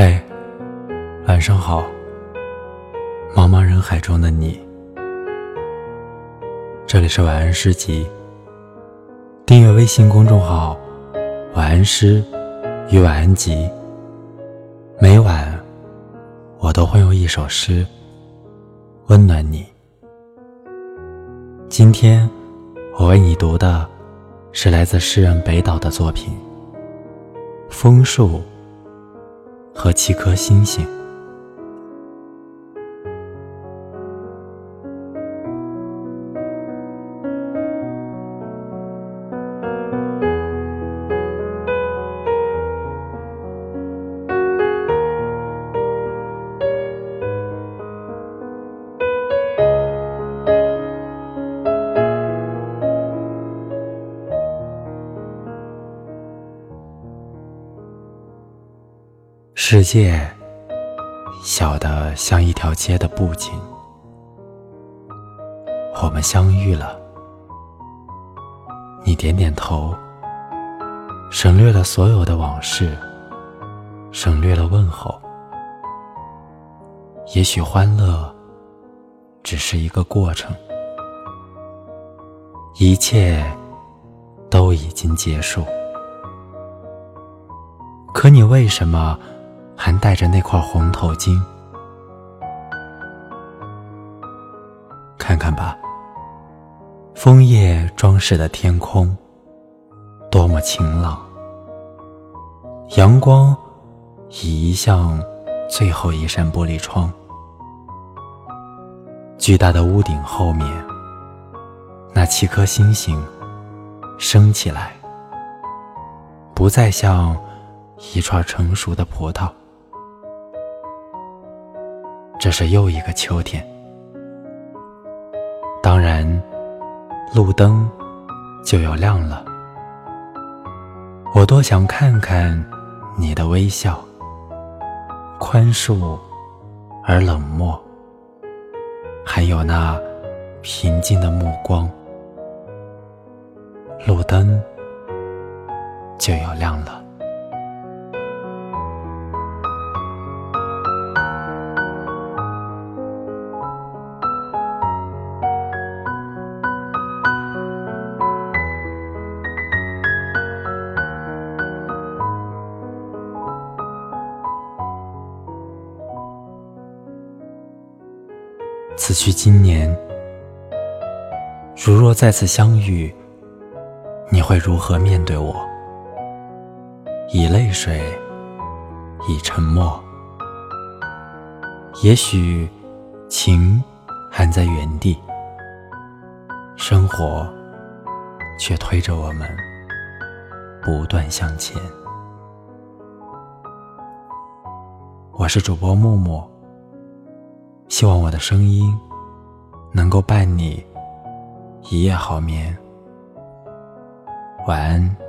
嗨，晚上好，茫茫人海中的你。这里是晚安诗集。订阅微信公众号“晚安诗与晚安集”，每晚我都会用一首诗温暖你。今天我为你读的是来自诗人北岛的作品《枫树》。和七颗星星。世界小的像一条街的布景，我们相遇了。你点点头，省略了所有的往事，省略了问候。也许欢乐只是一个过程，一切都已经结束。可你为什么？还戴着那块红头巾，看看吧，枫叶装饰的天空，多么晴朗。阳光已移向最后一扇玻璃窗，巨大的屋顶后面，那七颗星星升起来，不再像一串成熟的葡萄。这是又一个秋天，当然，路灯就要亮了。我多想看看你的微笑，宽恕而冷漠，还有那平静的目光。路灯就要亮了。此去经年，如若再次相遇，你会如何面对我？以泪水，以沉默。也许情还在原地，生活却推着我们不断向前。我是主播木木。希望我的声音能够伴你一夜好眠，晚安。